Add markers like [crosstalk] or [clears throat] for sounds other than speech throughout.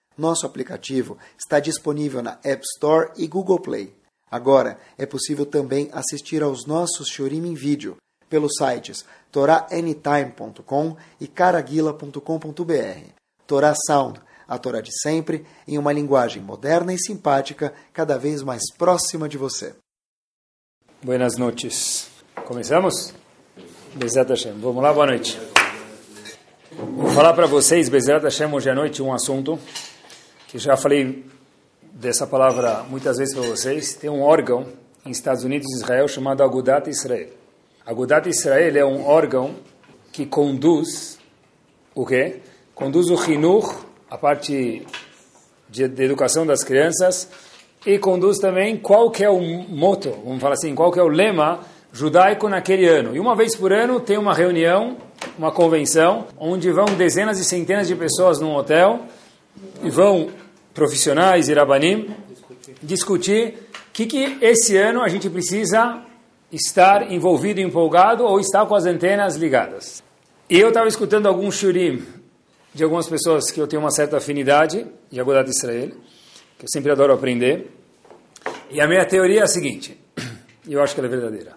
nosso aplicativo está disponível na App Store e Google Play. Agora é possível também assistir aos nossos Shurim em vídeo pelos sites toraanytime.com e caraguila.com.br. Torá Sound, a Torá de sempre, em uma linguagem moderna e simpática, cada vez mais próxima de você. Buenas noches. Começamos? Bezat Hashem. Vamos lá, boa noite. Vou falar para vocês, Bezat Hashem, hoje à noite, um assunto que já falei dessa palavra muitas vezes para vocês. Tem um órgão em Estados Unidos e Israel chamado Agudat Israel. Agudat Israel é um órgão que conduz o quê? Conduz o Hinur, a parte de, de educação das crianças, e conduz também qual que é o moto, vamos falar assim, qual que é o lema judaico naquele ano. E uma vez por ano tem uma reunião, uma convenção, onde vão dezenas e centenas de pessoas num hotel e vão profissionais e rabanim discutir o que, que esse ano a gente precisa estar envolvido, empolgado ou estar com as antenas ligadas. E eu estava escutando alguns shurim de algumas pessoas que eu tenho uma certa afinidade, de Agudat Israel, que eu sempre adoro aprender. E a minha teoria é a seguinte, [clears throat] e eu acho que ela é verdadeira.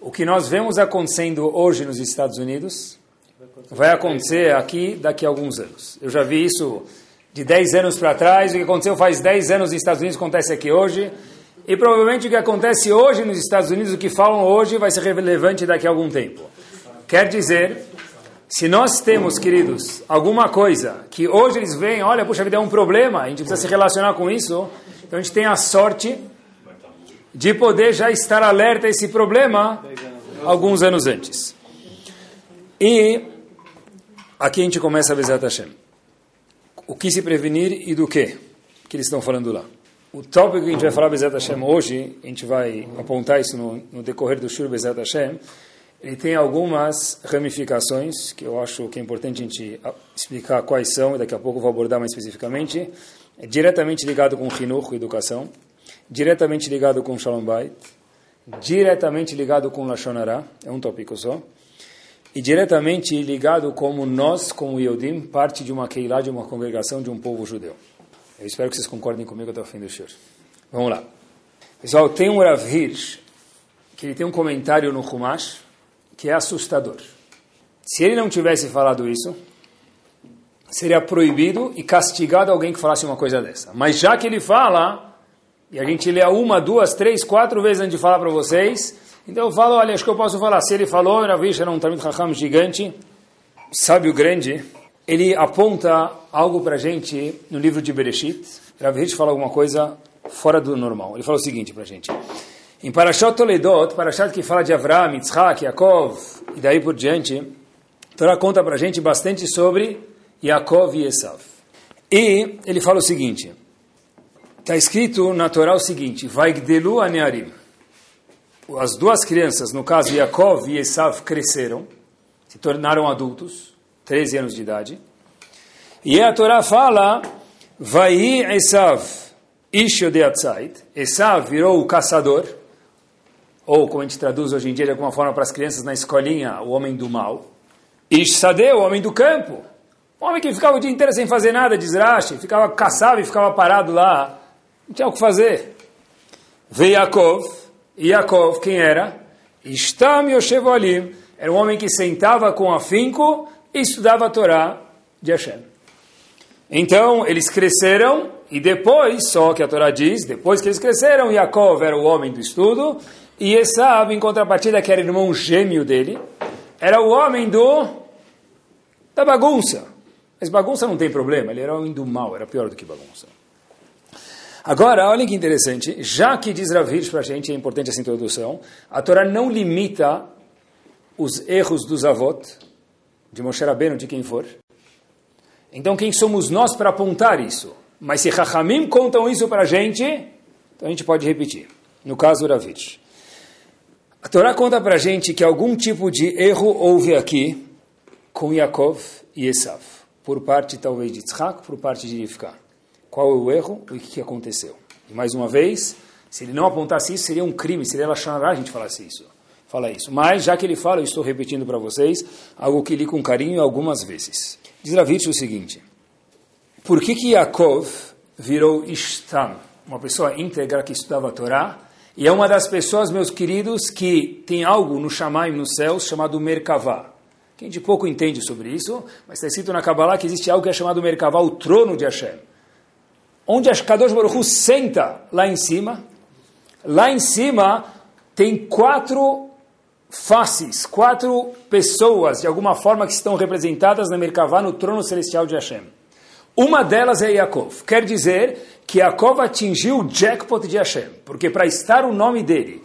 O que nós vemos acontecendo hoje nos Estados Unidos vai acontecer aqui daqui a alguns anos. Eu já vi isso de 10 anos para trás, o que aconteceu faz 10 anos nos Estados Unidos acontece aqui hoje, e provavelmente o que acontece hoje nos Estados Unidos, o que falam hoje, vai ser relevante daqui a algum tempo. Quer dizer, se nós temos, queridos, alguma coisa que hoje eles veem, olha, puxa vida, é um problema, a gente precisa se relacionar com isso, então a gente tem a sorte de poder já estar alerta a esse problema alguns anos antes. E aqui a gente começa a Bezat Hashem. O que se prevenir e do que? Que eles estão falando lá. O tópico que a gente vai falar Bezat Hashem hoje, a gente vai apontar isso no, no decorrer do Shur Bezat Hashem, ele tem algumas ramificações que eu acho que é importante a gente explicar quais são, e daqui a pouco eu vou abordar mais especificamente. É diretamente ligado com Hinur, educação, diretamente ligado com Shalom Bait, diretamente ligado com Lashon Hara, é um tópico só, e diretamente ligado como nós, como Yodim, parte de uma Keilah, de uma congregação, de um povo judeu. Eu espero que vocês concordem comigo até o fim do shur. Vamos lá. Pessoal, tem um Rav Hirsch, que ele tem um comentário no Humash, que é assustador. Se ele não tivesse falado isso, seria proibido e castigado alguém que falasse uma coisa dessa. Mas já que ele fala, e a gente lê uma, duas, três, quatro vezes antes de falar para vocês, então eu falo, olha, acho que eu posso falar. Se ele falou, Ravish era um Talmud Chacham gigante, sábio grande, ele aponta algo para gente no livro de Bereshit. Ravish fala alguma coisa fora do normal. Ele fala o seguinte para gente. Em Parashat Toledot, Parashat que fala de Avraham, Yitzhak, Yaakov e daí por diante, Torá conta para gente bastante sobre Yaakov e Esav. E ele fala o seguinte, está escrito na Torá o seguinte, Vaigdelu anearim. As duas crianças, no caso Yaakov e Esav, cresceram, se tornaram adultos, 13 anos de idade. E a Torá fala, Vai Esav, Isho de Atzait, Esav virou o caçador, ou como a gente traduz hoje em dia de alguma forma para as crianças na escolinha, o homem do mal. Ishsadeh, o homem do campo. O homem que ficava o dia inteiro sem fazer nada, desraste, ficava caçava e ficava parado lá, não tinha o que fazer. Veio Yaakov, Yaakov quem era? Ishtam Yoshev Olim, era um homem que sentava com afinco e estudava a Torá de Hashem. Então, eles cresceram, e depois, só que a Torá diz, depois que eles cresceram, Yaakov era o homem do estudo, e Esav, em contrapartida, que era irmão gêmeo dele, era o homem do da bagunça. Mas bagunça não tem problema, ele era homem do mal, era pior do que bagunça. Agora, olha que interessante, já que diz Rav para a gente, é importante essa introdução, a Torá não limita os erros dos avós, de Moshe Rabbeinu, de quem for. Então, quem somos nós para apontar isso? Mas se Chachamim contam isso para a gente, então a gente pode repetir. No caso Ravitch. A Torá conta para a gente que algum tipo de erro houve aqui com Yaakov e Esav. Por parte talvez de Yitzhak, por parte de Rivka. Qual é o erro e o que aconteceu? E mais uma vez, se ele não apontasse isso, seria um crime, seria Lachanará a gente falasse isso. Fala isso. Mas, já que ele fala, eu estou repetindo para vocês, algo que li com carinho algumas vezes. Diz Ravitch o seguinte, por que que Yaakov virou Ishtam, uma pessoa íntegra que estudava a Torá, e é uma das pessoas, meus queridos, que tem algo no Shamaim, nos céus, chamado Merkavá. Quem de pouco entende sobre isso, mas está escrito na Kabbalah que existe algo que é chamado Merkavá, o trono de Hashem. Onde a Kadosh Baruch Hu senta lá em cima, lá em cima tem quatro faces, quatro pessoas, de alguma forma, que estão representadas na Merkavá, no trono celestial de Hashem. Uma delas é Yaakov. Quer dizer que Yaakov atingiu o jackpot de Hashem, porque para estar o nome dele,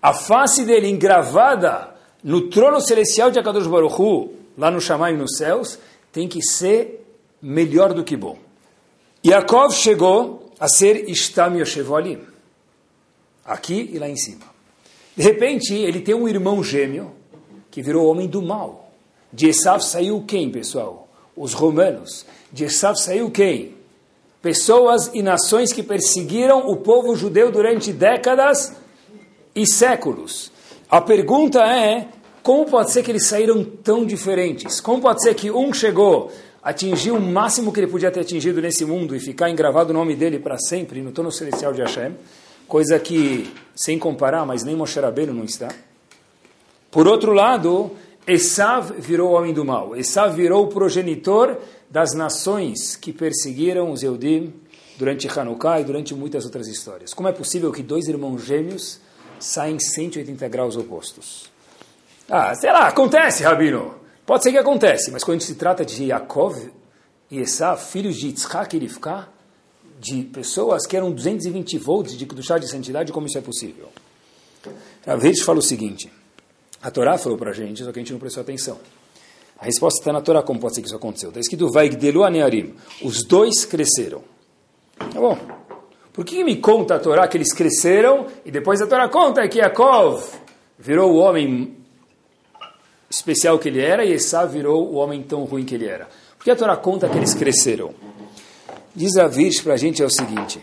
a face dele engravada no trono celestial de Akadosh Baruch Hu, lá no Shammai nos céus, tem que ser melhor do que bom. Yaakov chegou a ser Ishtam Yoshevolim, aqui e lá em cima. De repente, ele tem um irmão gêmeo que virou homem do mal. De Esav saiu quem, pessoal? Os romanos. De Esav saiu quem? Pessoas e nações que perseguiram o povo judeu durante décadas e séculos. A pergunta é, como pode ser que eles saíram tão diferentes? Como pode ser que um chegou, atingiu o máximo que ele podia ter atingido nesse mundo e ficar engravado o nome dele para sempre no trono celestial de Hashem? Coisa que, sem comparar, mas nem Moshe Rabbeinu não está. Por outro lado, Esav virou o homem do mal. Esav virou o progenitor das nações que perseguiram os Eudim durante Hanukkah e durante muitas outras histórias. Como é possível que dois irmãos gêmeos saem 180 graus opostos? Ah, sei lá, acontece, Rabino. Pode ser que acontece, mas quando se trata de Yaakov e Esav, filhos de Yitzhak e Rivka, de pessoas que eram 220 volts de chá de santidade, como isso é possível? A vez fala o seguinte, a Torá falou para a gente, só que a gente não prestou atenção. A resposta está na Torá, como pode ser que isso aconteceu. Está escrito, Vaigdelu Anearim. Os dois cresceram. Tá bom. Por que me conta a Torá que eles cresceram e depois a Torá conta que Yaakov virou o homem especial que ele era e Esá virou o homem tão ruim que ele era? Por que a Torá conta que eles cresceram? Diz a Virgem para a gente é o seguinte.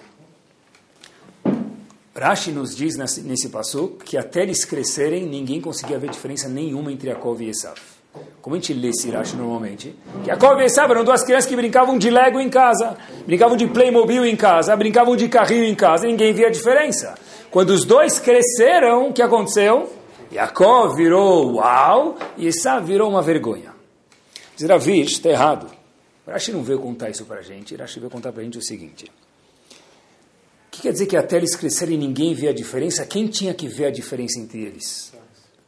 Rashi nos diz nesse, passo que até eles crescerem, ninguém conseguia ver diferença nenhuma entre Yaakov e Esav. Como a gente lê esse Rashi normalmente, que Yaakov e Esav eram duas crianças que brincavam de Lego em casa, brincavam de Playmobil em casa, brincavam de carrinho em casa, e ninguém via a diferença. Quando os dois cresceram, o que aconteceu? Yaakov virou uau e Esav virou uma vergonha. Diz Ravish, está errado. Rashi não veio contar isso para a gente, Rashi veio contar para a gente o seguinte. O que quer dizer que até eles crescerem ninguém vê a diferença? Quem tinha que ver a diferença entre eles?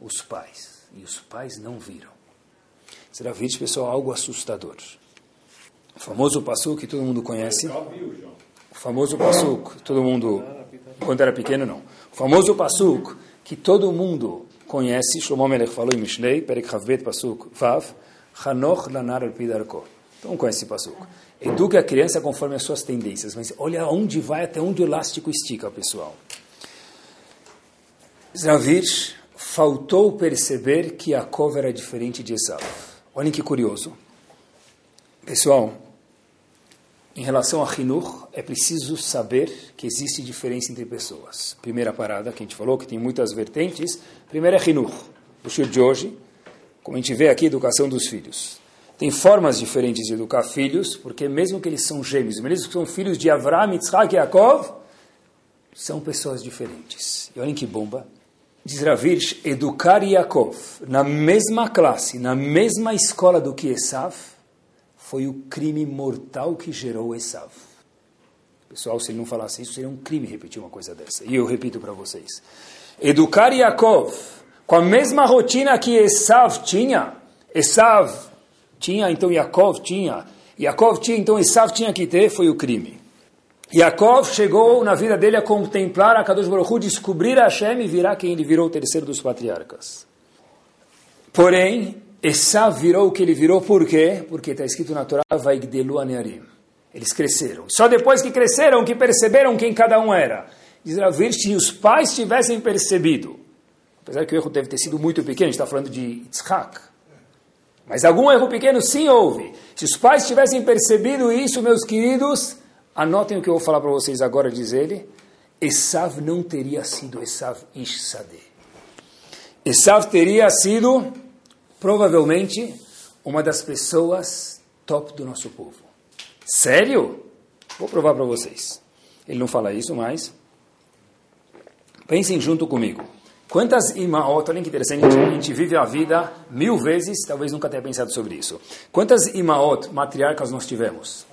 Os pais. E os pais não viram. Vídeo, pessoal, algo assustador. O famoso passo que todo mundo conhece. O famoso passo que todo mundo, quando era pequeno, não. O famoso passo que todo mundo conhece, Shlomo Melech falou em Mishnei, Perek Chavbet Pasuk Vav, Hanoch Lanar al Pidarko. Então conhece esse passuco. Eduque a criança conforme as suas tendências, mas olha onde vai, até onde o elástico estica, pessoal. Zravir faltou perceber que Yaakov era diferente de Esav. Olhem que curioso. Pessoal, em relação a Hinur, é preciso saber que existe diferença entre pessoas. Primeira parada, que a gente falou, que tem muitas vertentes. Primeiro é Hinur, o show de hoje, como a gente vê aqui, educação dos filhos. Tem formas diferentes de educar filhos, porque mesmo que eles são gêmeos, mesmo que são filhos de Avraham, Yitzhak e Yaakov, são pessoas diferentes. E olhem que bomba. Diz Ravirsh, educar Yaakov na mesma classe, na mesma escola do que Esav, foi o crime mortal que gerou Esav. Pessoal, se ele não falasse isso, seria um crime repetir uma coisa dessa. E eu repito para vocês. Educar Yaakov com a mesma rotina que Esav tinha, Esav tinha, então Yaakov tinha, Yaakov tinha, então Esav tinha que ter, foi o crime. Yaakov chegou na vida dele a contemplar a Kadosh Baruch Hu, descobrir a Hashem e virar quem ele virou o terceiro dos patriarcas. Porém, Esav virou o que ele virou, por quê? Porque está escrito na Torá, Vaigdelu Anearim. Eles cresceram. Só depois que cresceram que perceberam quem cada um era. Diz Ravir, se os pais tivessem percebido, apesar que o erro deve ter sido muito pequeno, a gente está falando de Yitzhak, mas algum erro pequeno sim houve. Se os pais tivessem percebido isso, meus queridos, anotem o que eu vou falar para vocês agora, diz ele, Esav não teria sido Esav Ishsadeh. Esav teria sido, provavelmente, uma das pessoas top do nosso povo. Sério? Vou provar para vocês. Ele não fala isso, mas pensem junto comigo. Quantas imaot, olha que interessante, a gente vive a vida mil vezes, talvez nunca tenha pensado sobre isso. Quantas imaot matriarcas nós tivemos?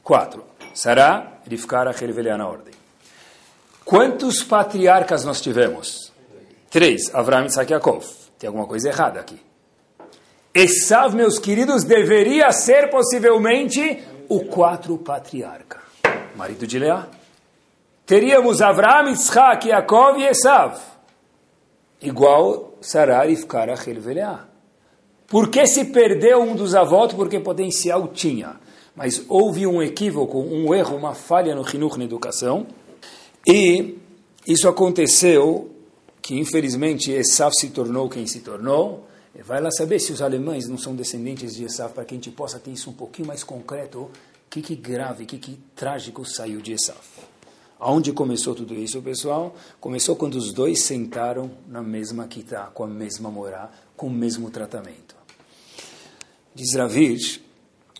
Quatro. Sará, Rivkara, Hervelea na ordem. Quantos patriarcas nós tivemos? Três. Avraham, Isaac e. Tem alguma coisa errada aqui. Esav, meus queridos, deveria ser possivelmente o quatro patriarca. Marido de Leá. Teríamos Avraham, Isaac, Yaakov e Esav. Igual Sarar, Ifkara, Helveleá. Por que se perdeu um dos avós? Porque potencial tinha. Mas houve um equívoco, um erro, uma falha no Hinuch na educação. E isso aconteceu que, infelizmente, Esav se tornou quem se tornou. E vai lá saber se os alemães não são descendentes de Esav, para que a gente possa ter isso um pouquinho mais concreto. O que, que grave, o que, que trágico saiu de Esav. Aonde começou tudo isso, pessoal? Começou quando os dois sentaram na mesma quitá, com a mesma morá, com o mesmo tratamento. Diz Ravir,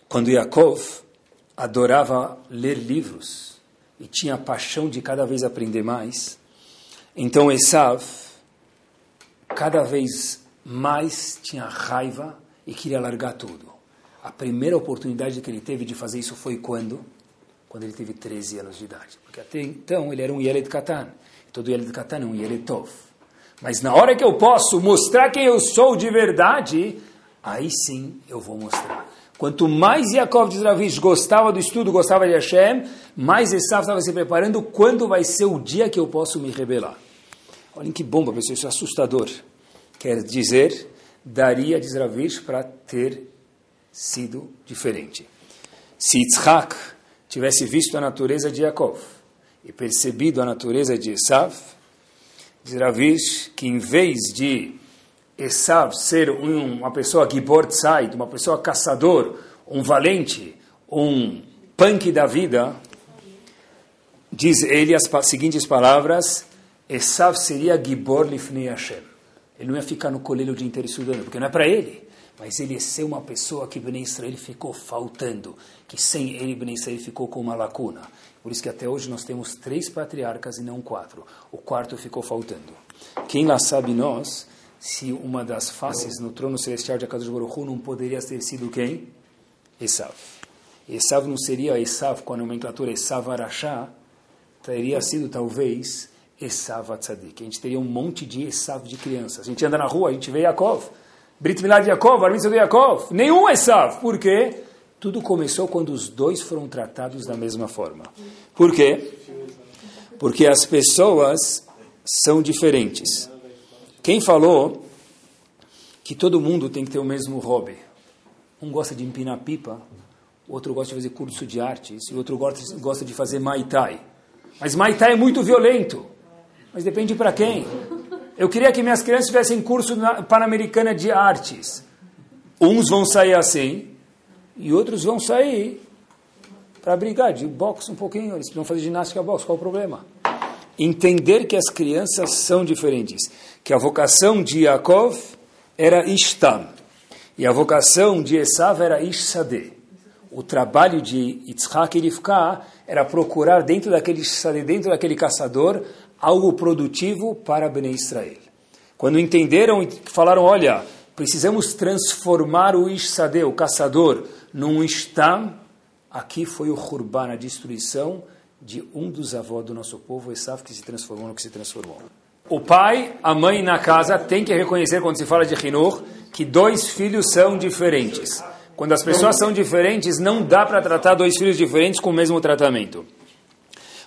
quando Yaakov adorava ler livros e tinha a paixão de cada vez aprender mais, então Esav cada vez mais tinha raiva e queria largar tudo. A primeira oportunidade que ele teve de fazer isso foi quando? Quando ele teve 13 anos de idade. Porque até então ele era um Yeled Katan. Todo Yeled Katan é um Yeled Tov. Mas na hora que eu posso mostrar quem eu sou de verdade, aí sim eu vou mostrar. Quanto mais Yaakov de Zravish gostava do estudo, gostava de Hashem, mais Esav estava se preparando quando vai ser o dia que eu posso me rebelar. Olhem que bomba, pessoal, isso é assustador. Quer dizer, daria de Zravish para ter sido diferente. Se Yitzhak tivesse visto a natureza de Yaakov e percebido a natureza de Esav, diz Ravish que em vez de Esav ser um, uma pessoa Gibor Tzait, uma pessoa caçador, um valente, um punk da vida, diz ele as seguintes palavras, Esav seria Gibor Lifnei Hashem. Ele não ia ficar no colégio o dia inteiro estudando, porque não é para ele. Mas ele ia ser uma pessoa que Bnei Israel ficou faltando, que sem ele Bnei Israel ficou com uma lacuna. Por isso que até hoje nós temos três patriarcas e não quatro. O quarto ficou faltando. Quem lá sabe nós se uma das faces no trono celestial de Akadosh Baruch Hu não poderia ter sido quem? Esav. Esav não seria Esav com a nomenclatura Esav Arashá, teria sido talvez Esav Atzadik. A gente teria um monte de Esav de crianças. A gente anda na rua, a gente vê Yaakov. Brit Milá de Yaakov, Mitzvah de Yaakov. Nenhum Esav. Por quê? Tudo começou quando os dois foram tratados da mesma forma. Por quê? Porque as pessoas são diferentes. Quem falou que todo mundo tem que ter o mesmo hobby? Um gosta de empinar pipa, o outro gosta de fazer curso de artes, e o outro gosta de fazer Muay Thai. Mas Muay Thai é muito violento. Mas depende para quem. Eu queria que minhas crianças tivessem curso na Pan-Americana de Artes. Uns vão sair assim, e outros vão sair para brigar de boxe um pouquinho. Eles vão fazer ginástica boxe, qual o problema? Entender que as crianças são diferentes. Que a vocação de Yaakov era Ishtam. E a vocação de Esav era Ishsadeh. O trabalho de Yitzhak e Rivka era procurar dentro daquele dentro daquele caçador, algo produtivo para Bnei Israel. Quando entenderam e falaram, olha, precisamos transformar o Ishsadeh, o caçador, num Ishtam, aqui foi o Hurban, a destruição de um dos avós do nosso povo, Esav, que se transformou no que se transformou. O pai, a mãe na casa tem que reconhecer, quando se fala de Hinur, que dois filhos são diferentes. Quando as pessoas são diferentes, não dá para tratar dois filhos diferentes com o mesmo tratamento.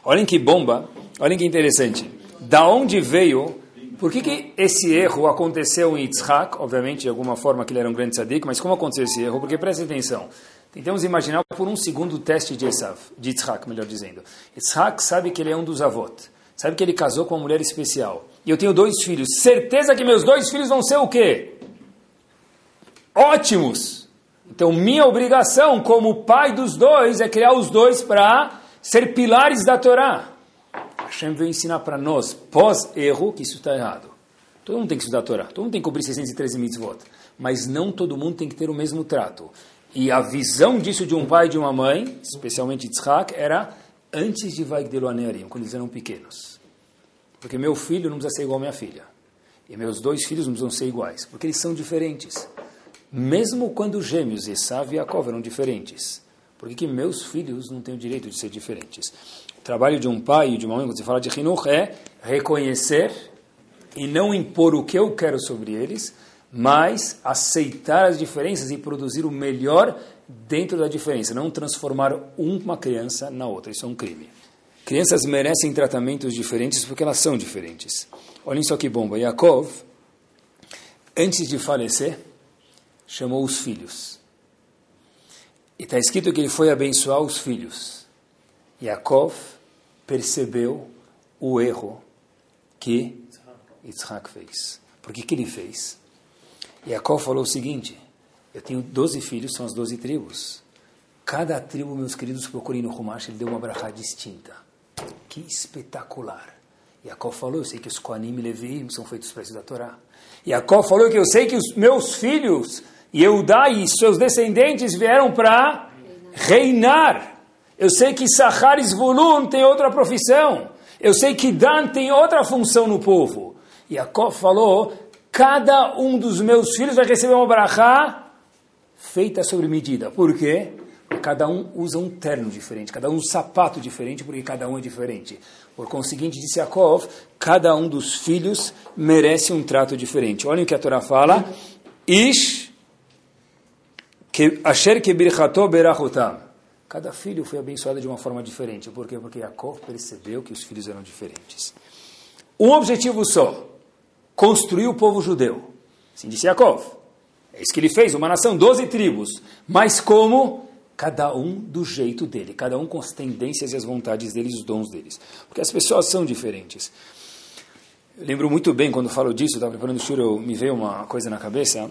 Olhem que bomba, olhem que interessante. Da onde veio, por que, que esse erro aconteceu em Yitzhak? Obviamente, de alguma forma, que ele era um grande tzadik, mas como aconteceu esse erro? Porque presta atenção, Tentamos imaginar por um segundo o teste de Esav, de Yitzhak, melhor dizendo. Yitzhak sabe que ele é um dos avós, sabe que ele casou com uma mulher especial. E eu tenho dois filhos. Certeza que meus dois filhos vão ser o quê? Ótimos! Então, minha obrigação como pai dos dois é criar os dois para ser pilares da Torá. Hashem veio ensinar para nós, pós-erro, que isso está errado. Todo mundo tem que estudar a Torá, todo mundo tem que cobrir 613 mitzvot, mas não todo mundo tem que ter o mesmo trato. E a visão disso de um pai e de uma mãe, especialmente Yitzhak, era antes de Vaigdelo Anearim, quando eles eram pequenos. Porque meu filho não precisa ser igual à minha filha. E meus dois filhos não precisam ser iguais, porque eles são diferentes. Mesmo quando gêmeos, Esav e Yaakov eram diferentes. Por que, que meus filhos não têm o direito de ser diferentes? O trabalho de um pai e de uma mãe, quando você fala de Hinuch, é reconhecer e não impor o que eu quero sobre eles, mas aceitar as diferenças e produzir o melhor dentro da diferença, não transformar uma criança na outra. Isso é um crime. Crianças merecem tratamentos diferentes porque elas são diferentes. Olhem só que bomba. Yaakov, antes de falecer, chamou os filhos. E está escrito que ele foi abençoar os filhos. Yaakov percebeu o erro que Yitzhak fez. Por que, que ele fez? Yaakov falou o seguinte: Eu tenho 12 filhos, são as 12 tribos. Cada tribo, meus queridos, procurem no Humash, ele deu uma brachá distinta. Que espetacular. Yaakov falou: Eu sei que os Koanim e Levi são feitos preços da Torá. Yaakov falou que eu sei que os meus filhos, Yehudá e seus descendentes, vieram para reinar. Eu sei que Sachar e Zvulun tem outra profissão. Eu sei que Dan tem outra função no povo. Yaakov falou, cada um dos meus filhos vai receber uma brachá feita sobre medida. Por quê? Porque cada um usa um terno diferente, cada um um sapato diferente, porque cada um é diferente. Por conseguinte, disse Yaakov, cada um dos filhos merece um trato diferente. Olhem o que a Torá fala. Ish asher kebirchato. Cada filho foi abençoado de uma forma diferente. Por quê? Porque Yaakov percebeu que os filhos eram diferentes. Um objetivo só, construir o povo judeu. Assim disse Yaakov. É isso que ele fez, uma nação, 12 tribos. Mas como? Cada um do jeito dele, cada um com as tendências e as vontades deles, os dons deles. Porque as pessoas são diferentes. Eu lembro muito bem quando falo disso, estava preparando o show, me veio uma coisa na cabeça.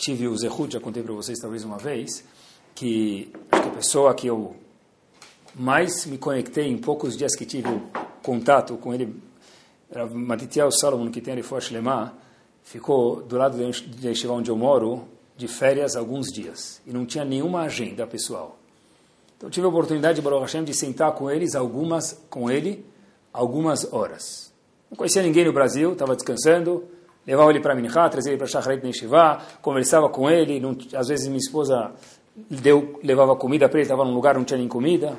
Tive o Zehut, já contei para vocês talvez uma vez, que a pessoa que eu mais me conectei em poucos dias que tive contato com ele, era Matitiel Salomon, que tem Arifosh Lemá, ficou do lado da Yeshiva onde eu moro, de férias alguns dias, e não tinha nenhuma agenda pessoal. Então tive a oportunidade, Baruch Hashem, de sentar com eles algumas, com ele, algumas horas. Não conhecia ninguém no Brasil, estava descansando, levava ele para Minha, trazia ele para Shacharit Neshivá, conversava com ele, não, às vezes minha esposa deu, levava comida para ele, estava num lugar não tinha nem comida.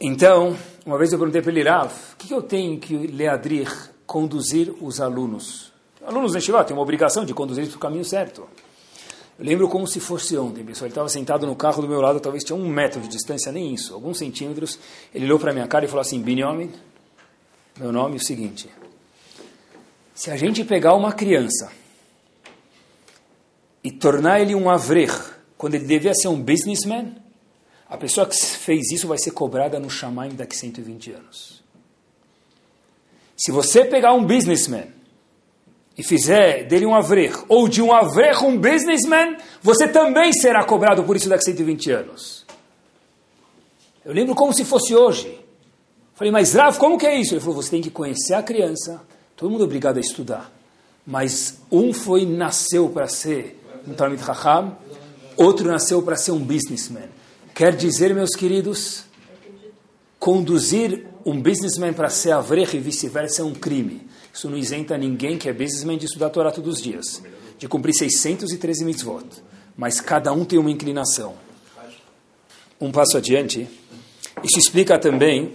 Então, uma vez eu perguntei para ele, Rav, o que, eu tenho que leadrir, conduzir os alunos? Alunos Neshivá têm uma obrigação de conduzir para o caminho certo. Eu lembro como se fosse ontem, pessoal. Ele estava sentado no carro do meu lado, talvez tinha um metro de distância, nem isso, alguns centímetros. Ele olhou para minha cara e falou assim: Binyamin, meu nome é o seguinte. Se a gente pegar uma criança e tornar ele um avrer, quando ele devia ser um businessman, a pessoa que fez isso vai ser cobrada no Shamaim daqui a 120 anos. Se você pegar um businessman e fizer dele um avrer, ou de um avrer um businessman, você também será cobrado por isso daqui a 120 anos. Eu lembro como se fosse hoje. Falei, mas Rav, como que é isso? Ele falou, você tem que conhecer a criança, todo mundo é obrigado a estudar, mas um foi, nasceu para ser um Talmud Raham, outro nasceu para ser um businessman. Quer dizer, meus queridos, conduzir um businessman para ser avrer e vice-versa é um crime. Isso não isenta ninguém que é businessman de estudar a Torá todos os dias, de cumprir 613 mitzvot. Mas cada um tem uma inclinação. Um passo adiante, isso explica também,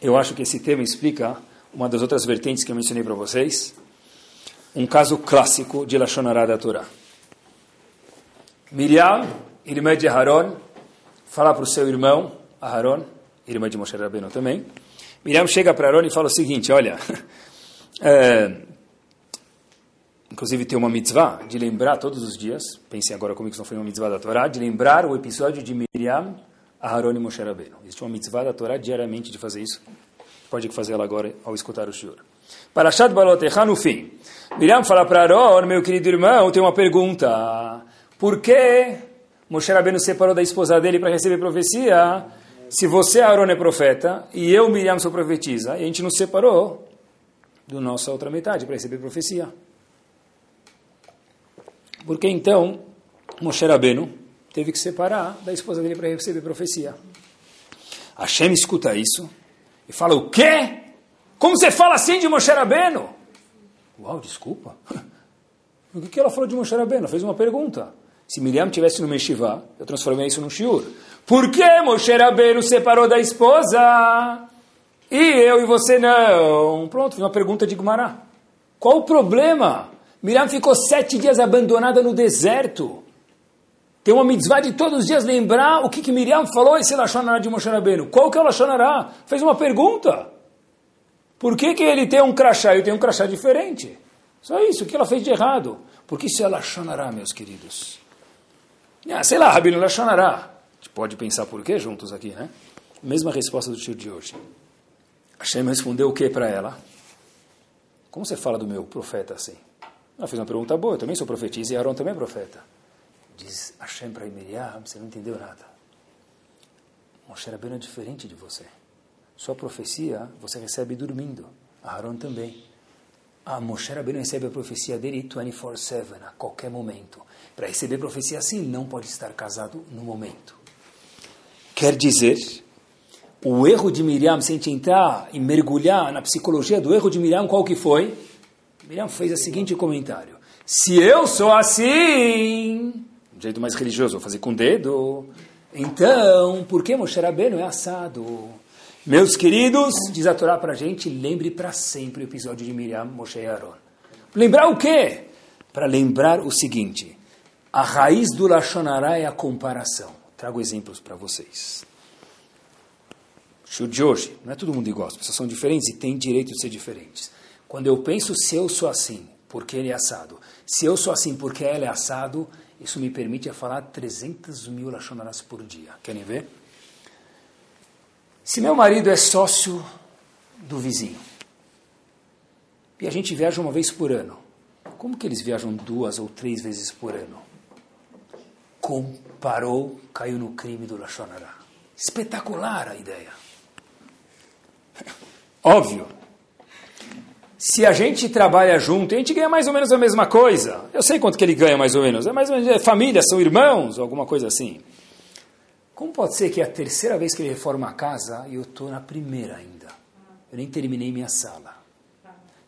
eu acho que esse tema explica uma das outras vertentes que eu mencionei para vocês, um caso clássico de Lashonará da Torá. Miriam, irmã de Haron, fala para o seu irmão, Aharon, irmã de Moshe Rabbeinu também. Miriam chega para Aaron e fala o seguinte, olha, é, [laughs] inclusive tem uma mitzvah de lembrar todos os dias, pensem agora como isso não foi uma mitzvah da Torá, de lembrar o episódio de Miriam, Aharon e Moshe Rabbeinu. Existe uma mitzvah da Torá diariamente de fazer isso. Pode fazer ela agora ao escutar o shiur. Parashat Balotecha no fim. Miriam fala para Aaron, meu querido irmão, tem uma pergunta. Por que Moshe Rabbeinu separou da esposa dele para receber profecia? Se você, Aaron, é profeta e eu, Miriam, sou profetisa, e a gente nos separou do nossa outra metade para receber profecia. Porque então Moshe Rabbeinu teve que separar da esposa dele para receber profecia. Hashem escuta isso e fala, o quê? Como você fala assim de Moshe Rabbeinu? Uau, desculpa. [laughs] O que ela falou de Moshe Rabbeinu? Ela fez uma pergunta. Se Miriam tivesse no Meshivá, eu transformei isso num shiur. Por que Moshe Rabbeinu separou da esposa e eu e você não? Pronto, uma pergunta de Gumará. Qual o problema? Miriam ficou sete dias abandonada no deserto. Tem uma mitzvah de todos os dias lembrar o que, que Miriam falou esse Lashonará de Moshe Rabbeinu. Qual que é o Lashonará? Fez uma pergunta. Por que, que ele tem um crachá e eu tenho um crachá diferente? Só isso, o que ela fez de errado? Porque isso é Lashonará, meus queridos. Ah, sei lá, Rabino Lashonará. A gente pode pensar por quê juntos aqui, né? Mesma resposta do tio de hoje. Hashem respondeu o que para ela? Como você fala do meu profeta assim? Ela fez uma pergunta boa, eu também sou profetisa e Aaron também é profeta. Diz Hashem para Miriam, você não entendeu nada. Moshe Rabbeinu é diferente de você. Sua profecia você recebe dormindo. Aaron também. A Moshe Rabbeinu recebe a profecia dele 24-7, a qualquer momento. Para receber profecia assim, não pode estar casado no momento. Quer dizer, o erro de Miriam, se a gente entrar e mergulhar na psicologia do erro de Miriam, qual que foi? Miriam fez o seguinte comentário. Se eu sou assim, jeito mais religioso, vou fazer com o dedo, então, por que Moshe Rabbeinu é assado? Meus queridos, diz a Torá para a gente, lembre para sempre o episódio de Miriam, Moshe e Aaron. Lembrar o quê? Para lembrar o seguinte, a raiz do Lashonará é a comparação. Trago exemplos para vocês. Show de hoje, não é todo mundo igual, as pessoas são diferentes e têm direito de ser diferentes. Quando eu penso se eu sou assim, porque ele é assado, se eu sou assim porque ela é assado, isso me permite falar 300 mil Lashonarás por dia. Querem ver? Se meu marido é sócio do vizinho e a gente viaja uma vez por ano, como que eles viajam duas ou três vezes por ano? Comparou, caiu no crime do Lachonará. Espetacular a ideia. [laughs] Óbvio. Se a gente trabalha junto, a gente ganha mais ou menos a mesma coisa. Eu sei quanto que ele ganha mais ou menos. É mais ou menos é família, são irmãos, alguma coisa assim. Como pode ser que é a terceira vez que ele reforma a casa e eu estou na primeira ainda? Eu nem terminei minha sala.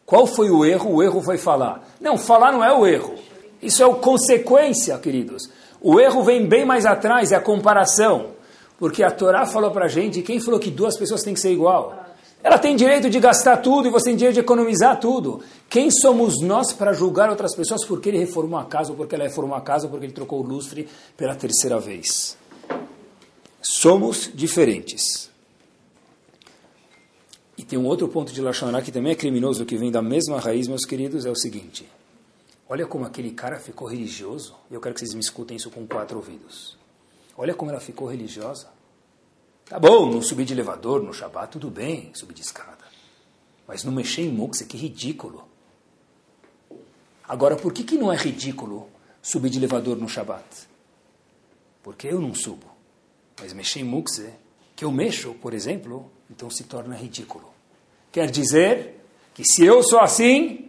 Qual foi o erro? O erro foi falar. Não, falar não é o erro. Isso é o consequência, queridos. O erro vem bem mais atrás, é a comparação. Porque a Torá falou para a gente, quem falou que duas pessoas têm que ser igual? Ela tem direito de gastar tudo e você tem direito de economizar tudo. Quem somos nós para julgar outras pessoas porque ele reformou a casa, ou porque ela reformou a casa, ou porque ele trocou o lustre pela terceira vez? Somos diferentes. E tem um outro ponto de Lashonará que também é criminoso, que vem da mesma raiz, meus queridos, é o seguinte. Olha como aquele cara ficou religioso, e eu quero que vocês me escutem isso com quatro ouvidos. Olha como ela ficou religiosa. Tá bom, não subir de elevador no Shabat, tudo bem, subir de escada. Mas não mexer em mukse, que ridículo. Agora, por que, que não é ridículo subir de elevador no Shabat? Porque eu não subo. Mas mexer em mukse, que eu mexo, por exemplo, então se torna ridículo. Quer dizer que se eu sou assim,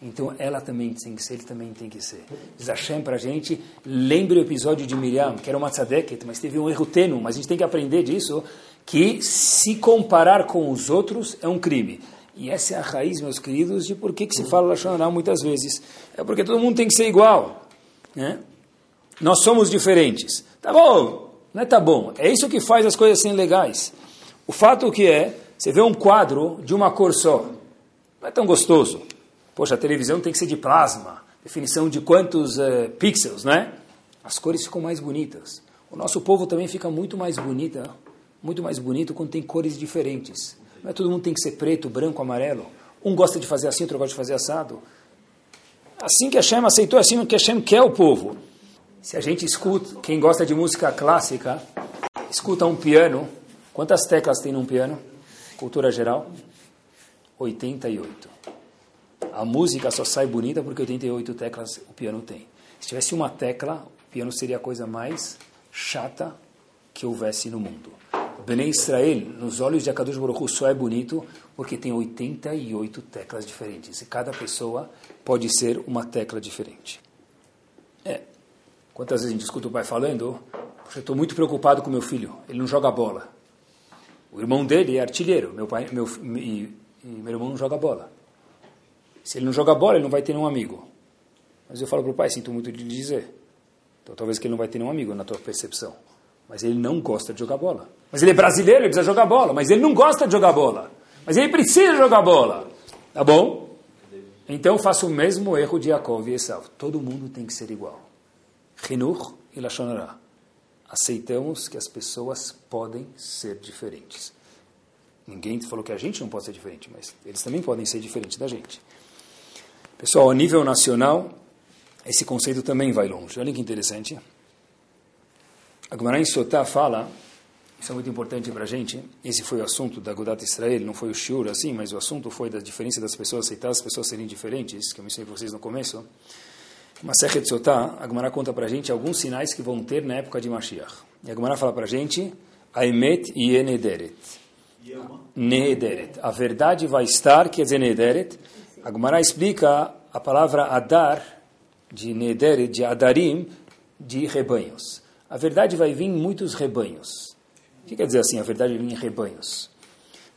então ela também tem que ser, ele também tem que ser. Diz Hashem para a gente, lembre o episódio de Miriam, que era uma tzadeket, mas teve um erro tênue, mas a gente tem que aprender disso, que se comparar com os outros é um crime. E essa é a raiz, meus queridos, de por que, que se fala Lashonará muitas vezes. É porque todo mundo tem que ser igual. Né? Nós somos diferentes. Tá bom, não é tá bom. É isso que faz as coisas serem legais. O fato que é, você vê um quadro de uma cor só. Não é tão gostoso. Poxa, a televisão tem que ser de plasma. Definição de quantos uh, pixels, né? As cores ficam mais bonitas. O nosso povo também fica muito mais bonita, muito mais bonito quando tem cores diferentes. Não é todo mundo tem que ser preto, branco, amarelo. Um gosta de fazer assim, outro gosta de fazer assado. assim que Hashem aceitou, assim que Hashem quer o povo. Se a gente escuta, quem gosta de música clássica, escuta um piano, quantas teclas tem num piano? Cultura geral? 88. A música só sai bonita porque 88 teclas o piano tem. Se tivesse uma tecla, o piano seria a coisa mais chata que houvesse no mundo. Bnei Israel, nos olhos de Akadosh Baruch só é bonito porque tem 88 teclas diferentes. E cada pessoa pode ser uma tecla diferente. É. Quantas vezes a gente escuta o pai falando, eu estou muito preocupado com meu filho, ele não joga bola. O irmão dele é artilheiro, meu pai, meu, e, e meu irmão não joga bola. Se ele não joga bola, ele não vai ter nenhum amigo. Mas eu falo para o pai, sinto muito de lhe dizer. Então talvez que ele não vai ter nenhum amigo na tua percepção. Mas ele não gosta de jogar bola. Mas ele é brasileiro, ele precisa jogar bola. Mas ele não gosta de jogar bola. Mas ele precisa jogar bola. Tá bom? Então faça o mesmo erro de Yaakov e Esav. Todo mundo tem que ser igual. Hinur e Lashonara. Aceitamos que as pessoas podem ser diferentes. Ninguém falou que a gente não pode ser diferente, mas eles também podem ser diferentes da gente. Pessoal, a nível nacional, esse conceito também vai longe. Olha que interessante. A Gemara em Sotá fala, isso é muito importante para a gente, esse foi o assunto da Gudat Israel, não foi o shiur assim, mas o assunto foi da diferença das pessoas, aceitar as pessoas serem diferentes, que eu mencionei para vocês no começo. De Sotá, a Gemara conta para a gente alguns sinais que vão ter na época de Mashiach. E a Gemara fala para a gente, Aimet e Enederet. Nehederet. A verdade vai estar, quer dizer Nehederet. A explica a palavra Adar, de Nehederet, de Adarim, de rebanhos. A verdade vai vir em muitos rebanhos. O que quer dizer assim, a verdade vai vir em rebanhos?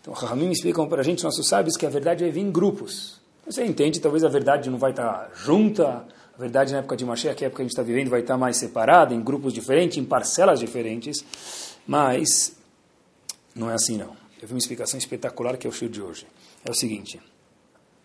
Então, Rahamim explicam para a gente, nossos sábios, que a verdade vai vir em grupos. Você entende, talvez a verdade não vai estar junta, a verdade, na época de Mashiach, que é a época que a gente está vivendo, vai estar mais separada, em grupos diferentes, em parcelas diferentes. Mas não é assim, não. Eu vi uma explicação espetacular que é o show de hoje. É o seguinte: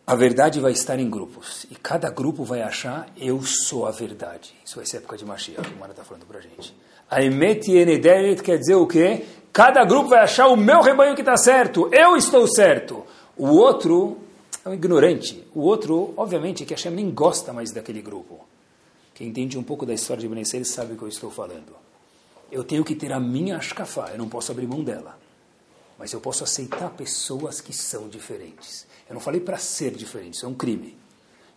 a verdade vai estar em grupos. E cada grupo vai achar, eu sou a verdade. Isso vai ser a época de Mashiach, que o Mara está falando para a gente. A Emet Yenederet quer dizer o quê? Cada grupo vai achar o meu rebanho que está certo. Eu estou certo. O outro é um ignorante. O outro, obviamente, é que Hashem nem gosta mais daquele grupo. Quem entende um pouco da história de Benecer sabe o que eu estou falando. Eu tenho que ter a minha ashkafá, eu não posso abrir mão dela. Mas eu posso aceitar pessoas que são diferentes. Eu não falei para ser diferente, isso é um crime.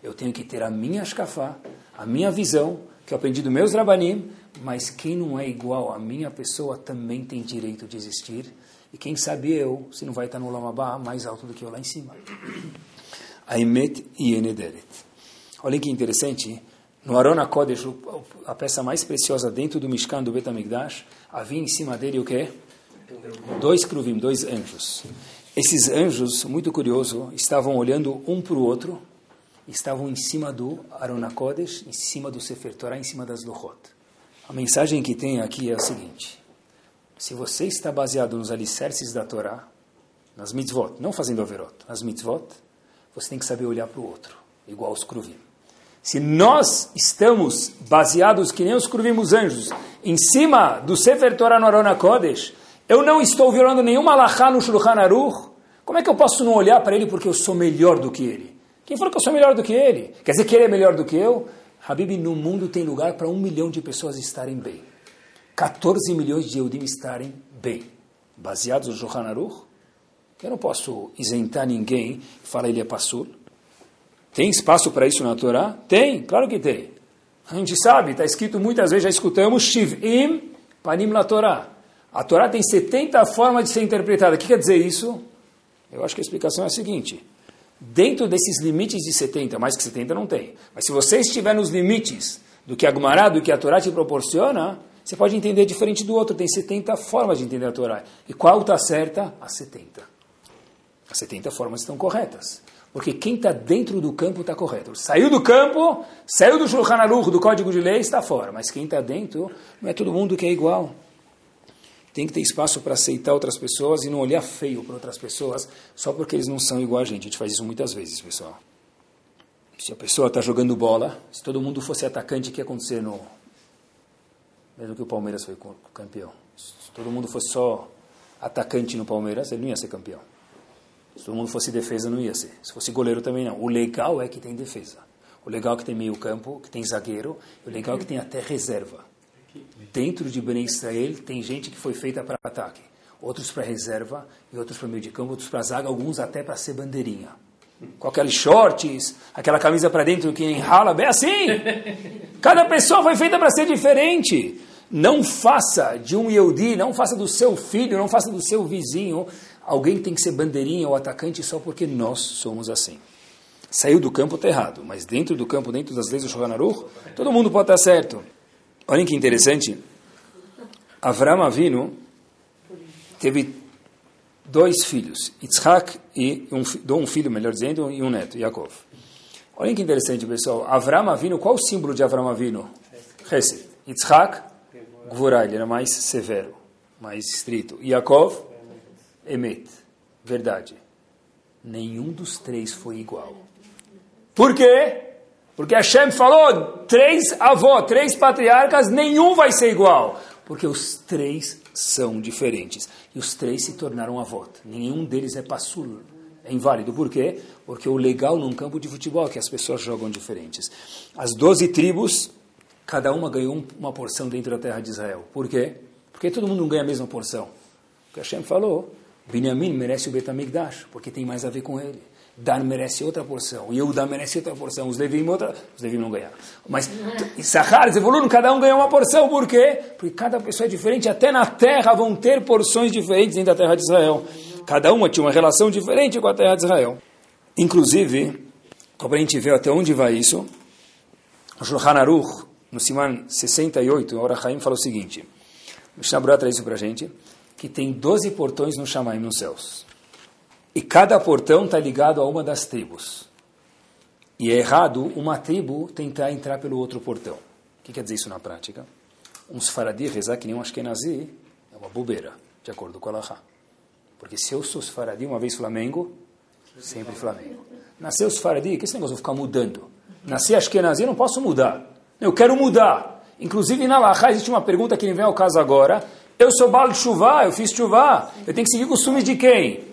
Eu tenho que ter a minha ashkafá, a minha visão, que eu aprendi dos meus rabanim, mas quem não é igual à minha pessoa também tem direito de existir. E quem sabe eu, se não vai estar no Lamabá, mais alto do que eu lá em cima. [coughs] Aimet Yenederet. Olhem que interessante, no Arona Kodesh, a peça mais preciosa dentro do Mishkan do Betamigdash, havia em cima dele o quê? Dois kruvim, dois anjos. Esses anjos, muito curioso, estavam olhando um para o outro, estavam em cima do Arona Kodesh, em cima do Sefer Torah, em cima das Luchot. A mensagem que tem aqui é a seguinte, se você está baseado nos alicerces da Torá, nas mitzvot, não fazendo averot, nas mitzvot, você tem que saber olhar para o outro, igual os cruvim. Se nós estamos baseados, que nem os cruvim, os anjos, em cima do Sefer Torah no Arona Kodesh, eu não estou violando nenhuma alahá no Shulchan Aruch, como é que eu posso não olhar para ele porque eu sou melhor do que ele? Quem falou que eu sou melhor do que ele? Quer dizer que ele é melhor do que eu? Habib, no mundo tem lugar para um milhão de pessoas estarem bem. 14 milhões de Eudim estarem bem. Baseados no Shulchan Aruch, eu não posso isentar ninguém e falar ele é passul. Tem espaço para isso na Torá? Tem, claro que tem. A gente sabe, está escrito muitas vezes, já escutamos, Shivim Panim la Torá. A Torá tem 70 formas de ser interpretada. O que quer dizer isso? Eu acho que a explicação é a seguinte. Dentro desses limites de 70, mais que 70 não tem. Mas se você estiver nos limites do que a Gumará, do que a Torá te proporciona, você pode entender diferente do outro. Tem 70 formas de entender a Torá. E qual está certa? A 70. As 70 formas estão corretas. Porque quem está dentro do campo está correto. Saiu do campo, saiu do Shulchan Aruch, do Código de Lei, está fora. Mas quem está dentro, não é todo mundo que é igual. Tem que ter espaço para aceitar outras pessoas e não olhar feio para outras pessoas só porque eles não são igual a gente. A gente faz isso muitas vezes, pessoal. Se a pessoa está jogando bola, se todo mundo fosse atacante, o que ia acontecer no... Mesmo que o Palmeiras foi campeão. Se todo mundo fosse só atacante no Palmeiras, ele não ia ser campeão. Se todo mundo fosse defesa, não ia ser. Se fosse goleiro, também não. O legal é que tem defesa. O legal é que tem meio campo, que tem zagueiro, o legal é que tem até reserva. Dentro de Bnei Israel tem gente que foi feita para ataque, outros para reserva, e outros para meio de campo, outros para zaga, alguns até para ser bandeirinha. Com aqueles shorts, aquela camisa para dentro que enrala, bem assim. Cada pessoa foi feita para ser diferente. Não faça de um Yehudi, não faça do seu filho, não faça do seu vizinho. Alguém tem que ser bandeirinha ou atacante só porque nós somos assim. Saiu do campo, está errado. Mas dentro do campo, dentro das leis do Shulchan Aruch, todo mundo pode estar certo. Olhem que interessante. Avram Avinu teve dois filhos, Yitzhak e um, um filho, melhor dizendo, e um neto, Yaakov. Olhem que interessante, pessoal. Avram Avinu, qual o símbolo de Avram Avinu? Hesed. Yitzhak, Gvurah, ele era mais severo, mais estrito. Yaakov, Emet, verdade. Nenhum dos três foi igual. Por quê? Porque Hashem falou, três avós, três patriarcas, nenhum vai ser igual. Porque os três são diferentes. E os três se tornaram avós. Nenhum deles é passul. É inválido. Por quê? Porque o legal num campo de futebol é que as pessoas jogam diferentes. As doze tribos, cada uma ganhou uma porção dentro da terra de Israel. Por quê? Porque todo mundo não ganha a mesma porção. Porque Hashem falou, Binyamin merece o Betamigdash, porque tem mais a ver com ele. Dan merece outra porção, Yehuda merece outra porção, os Levim outra, os Levim não ganharam. Mas Issachar, Zevulun, cada um ganhou uma porção, por quê? Porque cada pessoa é diferente, até na terra vão ter porções diferentes dentro da terra de Israel. Cada uma tinha uma relação diferente com a terra de Israel. Inclusive, como a gente vê até onde vai isso, o Shulchan Aruch, no Siman 68, o Orachaim fala o seguinte, o Mishnah traz isso para a gente, que tem 12 portões no Shamaim nos céus. E cada portão está ligado a uma das tribos. E é errado uma tribo tentar entrar pelo outro portão. O que quer dizer isso na prática? Um Sfaradi rezar que nem um Ashkenazi é uma bobeira, de acordo com a Laha. Porque se eu sou Sfaradi, uma vez Flamengo, sempre Flamengo. Nasceu Sfaradi, que esse negócio de ficar mudando? Nasci Ashkenazi, eu não posso mudar. Eu quero mudar. Inclusive na Laha existe uma pergunta que vem ao caso agora. Eu sou Baal Shuvá, eu fiz Shuvá. Eu tenho que seguir costumes de quem?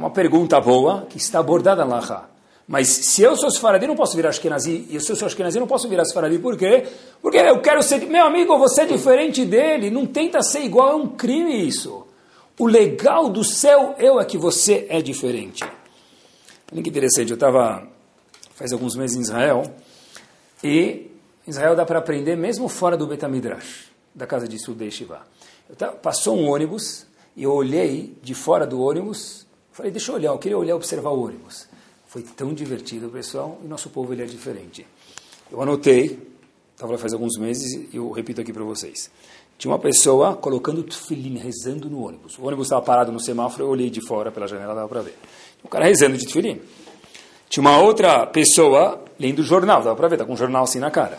Uma pergunta boa que está abordada na Laha. Mas se eu sou Sfaradi, não posso virar Ashkenazi. E se eu sou Ashkenazi, não posso virar Sfaradi. Por quê? Porque eu quero ser... Meu amigo, você é diferente dele. Não tenta ser igual. É um crime isso. O legal do céu eu é que você é diferente. Olha que interessante. Eu estava faz alguns meses em Israel. E em Israel dá para aprender mesmo fora do Betamidrash, da casa de estudo de Shiva. Passou um ônibus e eu olhei de fora do ônibus Falei, deixa eu olhar, eu queria olhar, observar o ônibus. Foi tão divertido, pessoal, e nosso povo ele é diferente. Eu anotei, estava lá faz alguns meses, e eu repito aqui para vocês. Tinha uma pessoa colocando tefilim, rezando no ônibus. O ônibus estava parado no semáforo, eu olhei de fora pela janela, dava para ver. O cara rezando de tefilim. Tinha uma outra pessoa lendo jornal, dava para ver, está com um jornal assim na cara.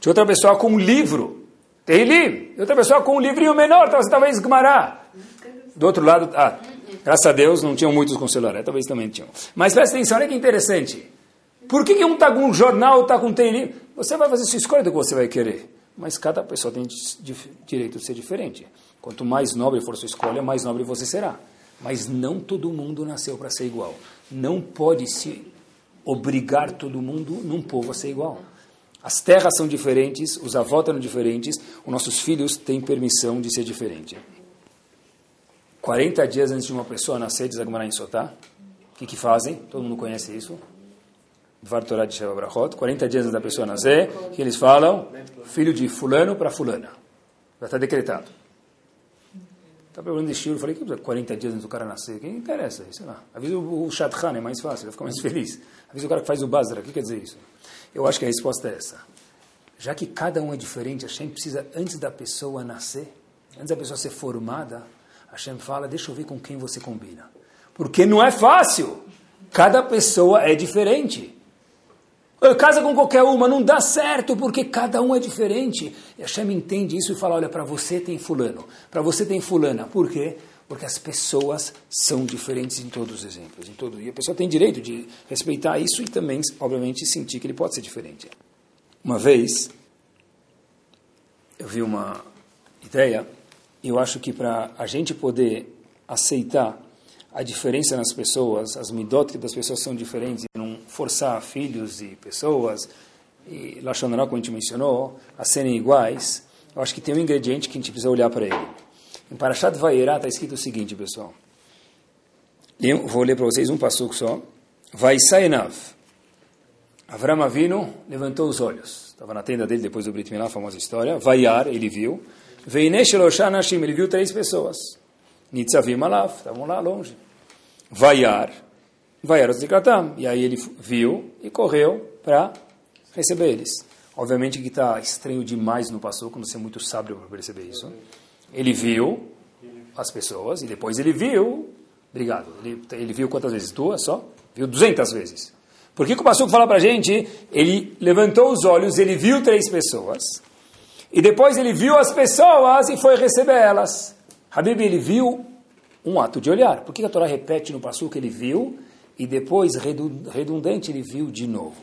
Tinha outra pessoa com um livro, Tehillim. E outra pessoa com um livrinho menor, talvez Gmará. Do outro lado, ah, Graças a Deus não tinham muitos com celular, talvez também tinham. Mas presta atenção, olha que interessante. Por que, que um está com um jornal, está com um tênis? Você vai fazer sua escolha do que você vai querer. Mas cada pessoa tem direito de ser diferente. Quanto mais nobre for sua escolha, mais nobre você será. Mas não todo mundo nasceu para ser igual. Não pode se obrigar todo mundo num povo a ser igual. As terras são diferentes, os avós são diferentes, os nossos filhos têm permissão de ser diferente. 40 dias antes de uma pessoa nascer, diz Agmará em Sotá, o que, que fazem? Todo mundo conhece isso. Dvar Torah de Sheva Brachot. 40 dias antes da pessoa nascer, que eles falam, filho de fulano para fulana. Já está decretado. Está perguntando de Shiro, falei, que 40 dias antes do cara nascer? Quem interessa? Sei lá. Avisa o Shadchan, é mais fácil, vai ficar mais [laughs] feliz. Avisa o cara que faz o Bazra, o que quer dizer isso? Eu acho que a resposta é essa. Já que cada um é diferente, a gente precisa, antes da pessoa nascer, antes da pessoa ser formada, Hashem fala, deixa eu ver com quem você combina. Porque não é fácil. Cada pessoa é diferente. Casa com qualquer uma, não dá certo, porque cada um é diferente. E Hashem entende isso e fala, olha, para você tem fulano, para você tem fulana. Por quê? Porque as pessoas são diferentes em todos os exemplos. Em todo, e a pessoa tem direito de respeitar isso e também, obviamente, sentir que ele pode ser diferente. Uma vez, eu vi uma ideia eu acho que para a gente poder aceitar a diferença nas pessoas, as midot das pessoas são diferentes, não forçar filhos e pessoas, e Lashonará, como a gente mencionou, a serem iguais, eu acho que tem um ingrediente que a gente precisa olhar para ele. Em Parashat Vayera está escrito o seguinte, pessoal. Eu vou ler para vocês um passuco só. Vai Sainav. Avram Avinu levantou os olhos. Estava na tenda dele depois do Brit Milá, a famosa história. Vaiar, ele viu. Veinesh Nashim, ele viu três pessoas. Nitzavim Alav, estavam lá longe. Vaiar, Vaiar Zikratam. E aí ele viu e correu para receber eles. Obviamente que está estranho demais no passou, quando você é muito sábio para perceber isso. Ele viu as pessoas e depois ele viu. Obrigado. Ele, ele viu quantas vezes? Duas só? Viu duzentas vezes. Por que, que o Passuco fala para a gente? Ele levantou os olhos, ele viu três pessoas. E depois ele viu as pessoas e foi receber elas. Habib, ele viu um ato de olhar. Por que, a Torá repete no Passuco que ele viu? E depois, redundante, ele viu de novo.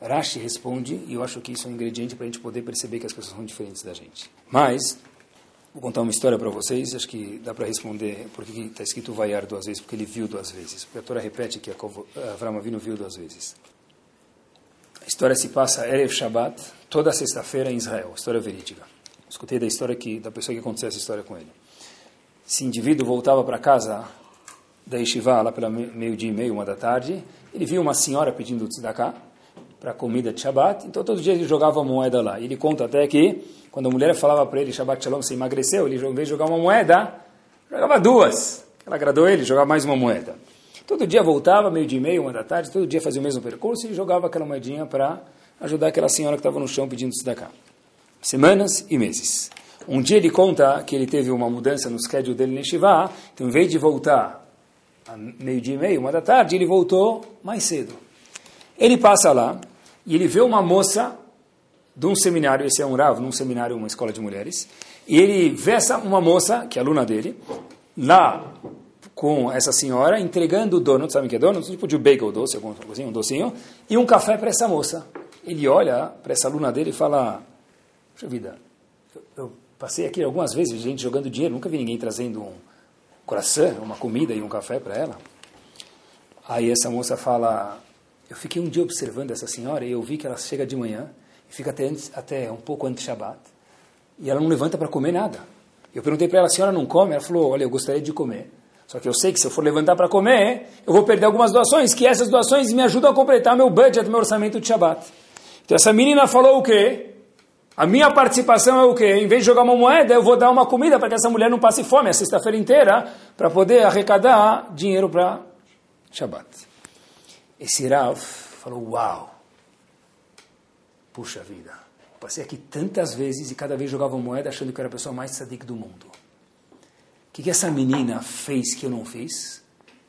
Rashi responde, e eu acho que isso é um ingrediente para a gente poder perceber que as pessoas são diferentes da gente. Mas, vou contar uma história para vocês, acho que dá para responder por que está escrito vaiar duas vezes, porque ele viu duas vezes. Porque a Torá repete que Avram Avinu viu duas vezes. A história se passa Erev Shabbat, toda sexta-feira em Israel, história verídica. Escutei da história que, da pessoa que aconteceu essa história com ele. Esse indivíduo voltava para casa da Yeshiva, lá pela meio-dia e meio, uma da tarde, ele viu uma senhora pedindo tzedakah, para comida de Shabbat, então todo dia ele jogava moeda lá. Ele conta até que, quando a mulher falava para ele, Shabbat Shalom, você emagreceu, ele, em vez de jogar uma moeda, jogava duas. Ela agradou ele, jogava mais uma moeda. Todo dia voltava, meio dia e meio, uma da tarde, todo dia fazia o mesmo percurso e jogava aquela moedinha para ajudar aquela senhora que estava no chão pedindo cá. Semanas e meses. Um dia ele conta que ele teve uma mudança no schedule dele em Shiva, então em vez de voltar a meio dia e meio, uma da tarde, ele voltou mais cedo. Ele passa lá e ele vê uma moça de um seminário, esse é um Rav, num seminário, uma escola de mulheres, e ele vê essa, uma moça, que é aluna dele, lá com essa senhora, entregando donuts, sabe o que é donuts? Tipo de bagel doce, alguma coisinha, um docinho, e um café para essa moça. Ele olha para essa aluna dele e fala, puxa vida, eu, eu passei aqui algumas vezes, gente jogando dinheiro, nunca vi ninguém trazendo um coração, uma comida e um café para ela. Aí essa moça fala, eu fiquei um dia observando essa senhora e eu vi que ela chega de manhã e fica até, antes, até um pouco antes de Shabbat e ela não levanta para comer nada. Eu perguntei para ela, a senhora não come? Ela falou, olha, eu gostaria de comer. Só que eu sei que se eu for levantar para comer, eu vou perder algumas doações, que essas doações me ajudam a completar meu budget, meu orçamento de Shabbat. Então essa menina falou o quê? A minha participação é o quê? Em vez de jogar uma moeda, eu vou dar uma comida para que essa mulher não passe fome a sexta-feira inteira, para poder arrecadar dinheiro para Shabbat. Esse Rav falou, uau, puxa vida, passei aqui tantas vezes e cada vez jogava moeda achando que era a pessoa mais sadique do mundo. O que, que essa menina fez que eu não fiz?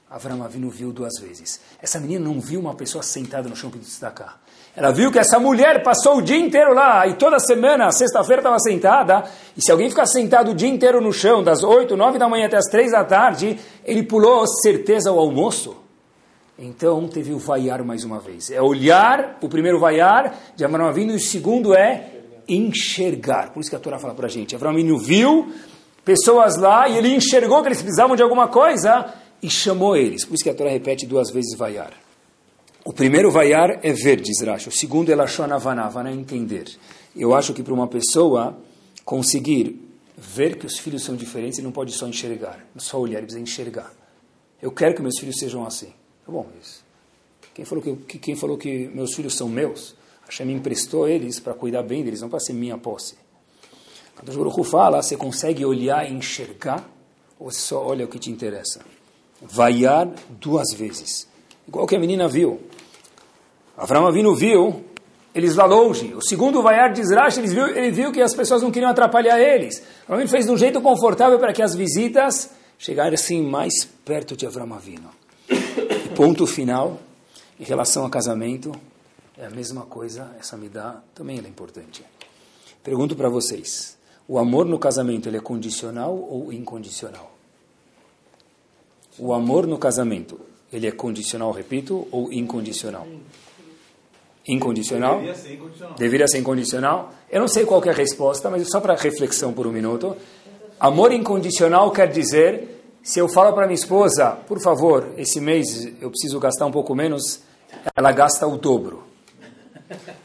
Avram Avinu viu duas vezes. Essa menina não viu uma pessoa sentada no chão pedindo destacar. Ela viu que essa mulher passou o dia inteiro lá e toda semana, sexta-feira, estava sentada. E se alguém ficar sentado o dia inteiro no chão, das oito, nove da manhã até as três da tarde, ele pulou certeza o almoço. Então teve o vaiar mais uma vez. É olhar, o primeiro vaiar de Abraão Avinu, e o segundo é enxergar. Por isso que a Torá fala para a gente. Abraão Avinu viu pessoas lá e ele enxergou que eles precisavam de alguma coisa e chamou eles. Por isso que a Torá repete duas vezes vaiar. O primeiro vaiar é ver, diz Rashi. O segundo é lashon havana, entender. Eu acho que para uma pessoa conseguir ver que os filhos são diferentes, ele não pode só enxergar, só olhar, ele precisa enxergar. Eu quero que meus filhos sejam assim. Tá bom, isso. Quem falou que, quem falou que meus filhos são meus? Hashem me emprestou eles para cuidar bem deles, não para ser minha posse. Quando o Baruch fala, você consegue olhar e enxergar, ou você só olha o que te interessa? Vaiar duas vezes. Igual que a menina viu. Avram Avinu viu eles lá longe. O segundo vaiar de Zrash, ele viu, ele viu que as pessoas não queriam atrapalhar eles. Avram fez de um jeito confortável para que as visitas chegassem mais perto de Avram Avinu ponto final, em relação a casamento, é a mesma coisa, essa me dá, também é importante. Pergunto para vocês, o amor no casamento ele é condicional ou incondicional? O amor no casamento, ele é condicional, repito, ou incondicional? Incondicional? Deveria ser incondicional. Deveria ser incondicional. Eu não sei qual é a resposta, mas só para reflexão por um minuto. Amor incondicional quer dizer se eu falo para minha esposa, por favor, esse mês eu preciso gastar um pouco menos, ela gasta o dobro.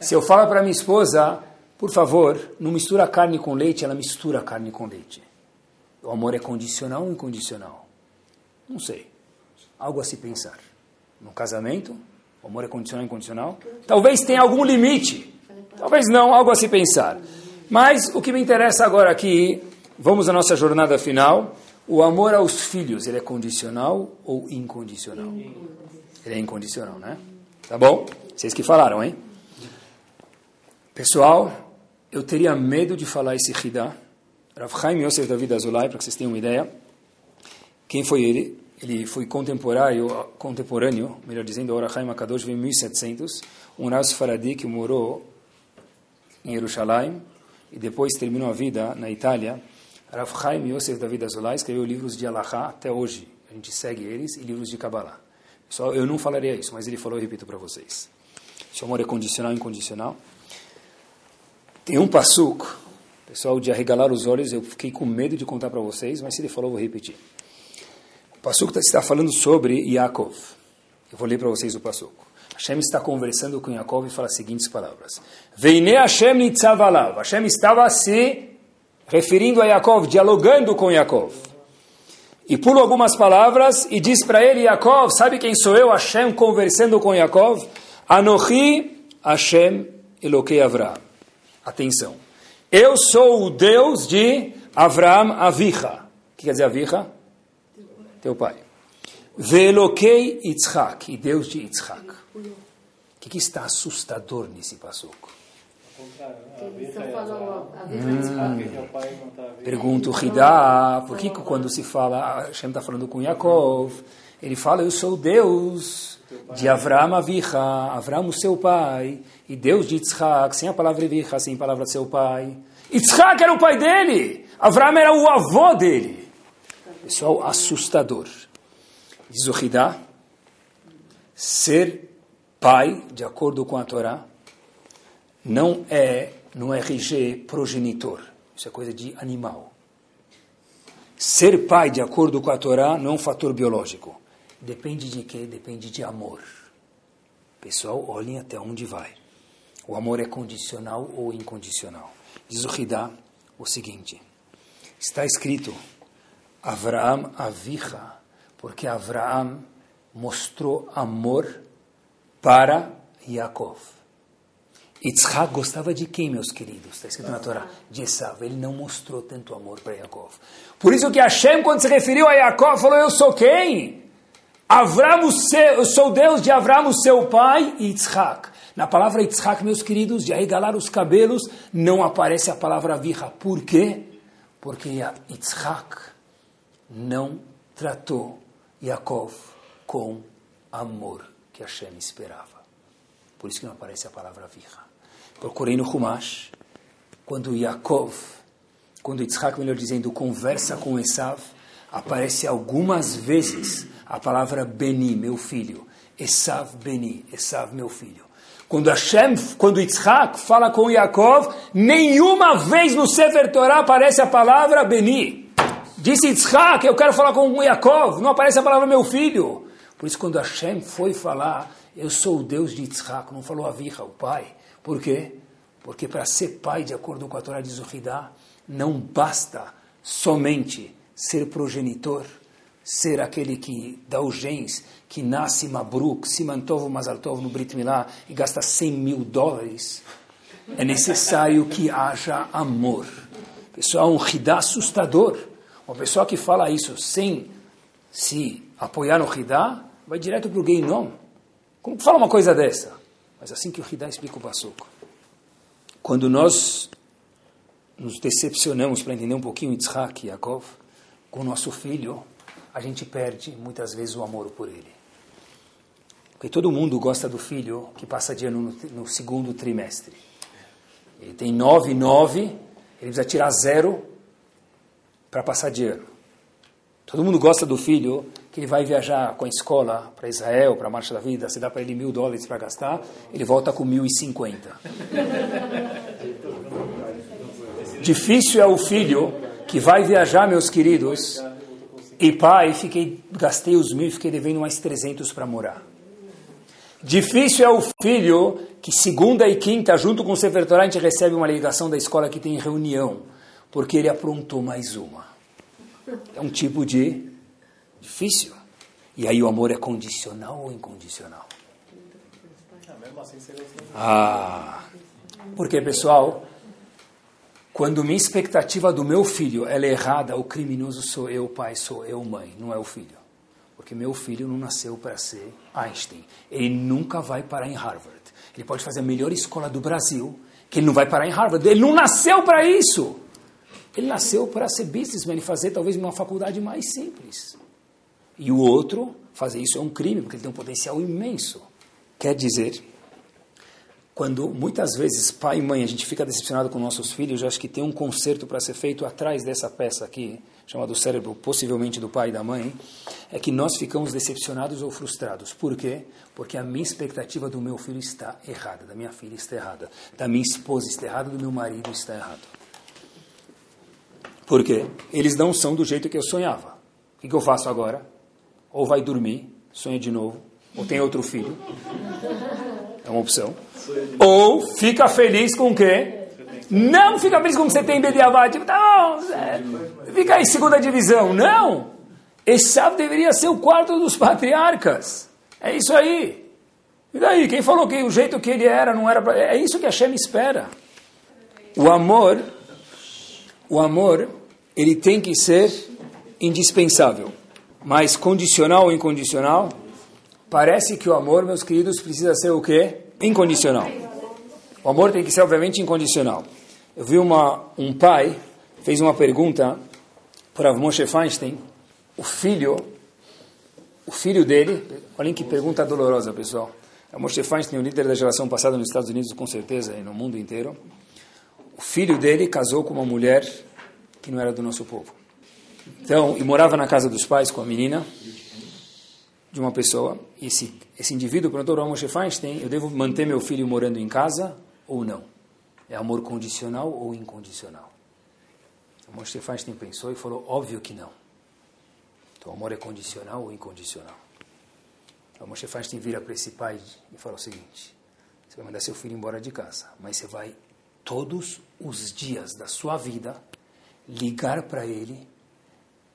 Se eu falo para minha esposa, por favor, não mistura carne com leite, ela mistura carne com leite. O amor é condicional ou incondicional? Não sei. Algo a se pensar. No casamento, o amor é condicional incondicional? Talvez tenha algum limite. Talvez não, algo a se pensar. Mas o que me interessa agora aqui, vamos à nossa jornada final. O amor aos filhos, ele é condicional ou incondicional? Ele é incondicional, né? Tá bom? Vocês que falaram, hein? Pessoal, eu teria medo de falar esse Hidá. Rav Chaim Yosef David Azulay, para que vocês tenham uma ideia. Quem foi ele? Ele foi contemporâneo, contemporâneo melhor dizendo, Ora Chaim Akadosh em 1700. Um Rav Faradi que morou em Jerusalém e depois terminou a vida na Itália. Rav Chaim Yosef David Azulay escreveu livros de Alahá até hoje. A gente segue eles e livros de Kabbalah. Só eu não falaria isso, mas ele falou e repito para vocês. Se o amor é condicional incondicional. Tem um passuco, pessoal, de arregalar os olhos, eu fiquei com medo de contar para vocês, mas se ele falou, eu vou repetir. Passuco está falando sobre Yaakov. Eu vou ler para vocês o passuco. Hashem está conversando com Yaakov e fala as seguintes palavras. Veine Hashem nitzavalav. Hashem estava se referindo a Yaakov, dialogando com Yaakov. E pula algumas palavras e diz para ele, Yaakov, sabe quem sou eu, Hashem, conversando com Yaakov? Anochi Hashem Elokei Avraham. Atenção. Eu sou o Deus de Avraham Avicha. O que quer dizer Avicha? Teu pai. Velokei Yitzhak. E Deus de Yitzhak. O que, que está assustador nesse passuco? Pergunta o Hidá, por que quando se fala, Hashem está falando com Yaakov, ele fala, eu sou Deus de Avram Avicha, Avram o seu pai, e Deus de Yitzhak, sem a palavra Avicha, sem a palavra seu pai. Yitzhak era o pai dele, Avram era o avô dele. Pessoal, assustador. Diz o Hidá, ser pai, de acordo com a Torá, não é no RG progenitor. Isso é coisa de animal. Ser pai, de acordo com a Torá, não é um fator biológico. Depende de quê? Depende de amor. Pessoal, olhem até onde vai. O amor é condicional ou incondicional? Diz o Hidá o seguinte: está escrito Avraham Avicha, porque Avraham mostrou amor para Yaakov. Yitzhak gostava de quem, meus queridos? Está escrito na Torá. De Esav. Ele não mostrou tanto amor para Yaakov. Por isso que Hashem, quando se referiu a Yaakov, falou, eu sou quem? Avram, eu sou Deus de Avram, seu pai, e Yitzhak. Na palavra Yitzhak, meus queridos, de arregalar os cabelos, não aparece a palavra virra. Por quê? Porque Yitzhak não tratou Yaakov com amor que Hashem esperava. Por isso que não aparece a palavra virra procurei no Humash, quando Yaakov, quando Yitzhak, melhor dizendo, conversa com Esav, aparece algumas vezes a palavra Beni, meu filho. Esav Beni, Esav, meu filho. Quando Hashem, quando Yitzhak fala com Yaakov, nenhuma vez no Sefer Torah aparece a palavra Beni. Disse Yitzhak, eu quero falar com Yaakov, não aparece a palavra meu filho. Por isso, quando Hashem foi falar, eu sou o Deus de Yitzhak, não falou Avicha, o pai. Por quê? Porque para ser pai, de acordo com a Torá de Zuhidá, não basta somente ser progenitor, ser aquele que dá o gens, que nasce Mabruk, Simantov Mazaltov no Brit Milá e gasta 100 mil dólares. É necessário que haja amor. Pessoal, um Hidá assustador. Uma pessoa que fala isso sem se apoiar no Hidá, vai direto para o Geinom. Como fala uma coisa dessa? Mas assim que o Hidá explica o Passuco. Quando nós nos decepcionamos para entender um pouquinho Yitzhak e Yaakov, com o nosso filho, a gente perde muitas vezes o amor por ele. Porque todo mundo gosta do filho que passa de ano no, no segundo trimestre. Ele tem nove, nove, ele precisa tirar zero para passar ano. Todo mundo gosta do filho que ele vai viajar com a escola para Israel, para a Marcha da Vida, se dá para ele mil dólares para gastar, ele volta com mil e cinquenta. Difícil é o filho que vai viajar, meus queridos, e pai, fiquei, gastei os mil e fiquei devendo mais trezentos para morar. Difícil é o filho que segunda e quinta, junto com o Sefer Torah, a gente recebe uma ligação da escola que tem reunião, porque ele aprontou mais uma. É um tipo de difícil. E aí o amor é condicional ou incondicional? Ah, porque pessoal, quando minha expectativa do meu filho é errada, o criminoso sou eu, pai, sou eu, mãe, não é o filho. Porque meu filho não nasceu para ser Einstein. Ele nunca vai parar em Harvard. Ele pode fazer a melhor escola do Brasil, que ele não vai parar em Harvard. Ele não nasceu para isso. Ele nasceu para ser businessman e fazer talvez uma faculdade mais simples. E o outro, fazer isso é um crime, porque ele tem um potencial imenso. Quer dizer, quando muitas vezes pai e mãe a gente fica decepcionado com nossos filhos, eu acho que tem um conserto para ser feito atrás dessa peça aqui, chamado cérebro, possivelmente do pai e da mãe, é que nós ficamos decepcionados ou frustrados. Por quê? Porque a minha expectativa do meu filho está errada, da minha filha está errada, da minha esposa está errada, do meu marido está errado. Por quê? Eles não são do jeito que eu sonhava. O que, eu faço agora? Ou vai dormir, sonha de novo, ou tem outro filho. É uma opção. Ou fica feliz com o quê? Não fica feliz com o que você tem Bediavat. Tipo, não, é, fica em segunda divisão. Não. Esav deveria ser o quarto dos patriarcas. É isso aí. E daí? Quem falou que o jeito que ele era não era... Pra... É isso que a Shem espera. O amor, o amor, ele tem que ser indispensável. Mas condicional ou incondicional? Parece que o amor, meus queridos, precisa ser o quê? Incondicional. O amor tem que ser, obviamente, incondicional. Eu vi uma, um pai fez uma pergunta para Moshe Feinstein. O filho, o filho dele, olhem que pergunta dolorosa, pessoal. O Moshe Feinstein, o líder da geração passada nos Estados Unidos, com certeza, e no mundo inteiro. O filho dele casou com uma mulher que não era do nosso povo. Então, e morava na casa dos pais com a menina de uma pessoa. E esse, esse indivíduo perguntou ao Moshe Feinstein, eu devo manter meu filho morando em casa ou não? É amor condicional ou incondicional? O Moshe Feinstein pensou e falou, óbvio que não. Então, amor é condicional ou incondicional? O Moshe Feinstein vira para esse pai e fala o seguinte, você vai mandar seu filho embora de casa, mas você vai, todos os dias da sua vida, ligar para ele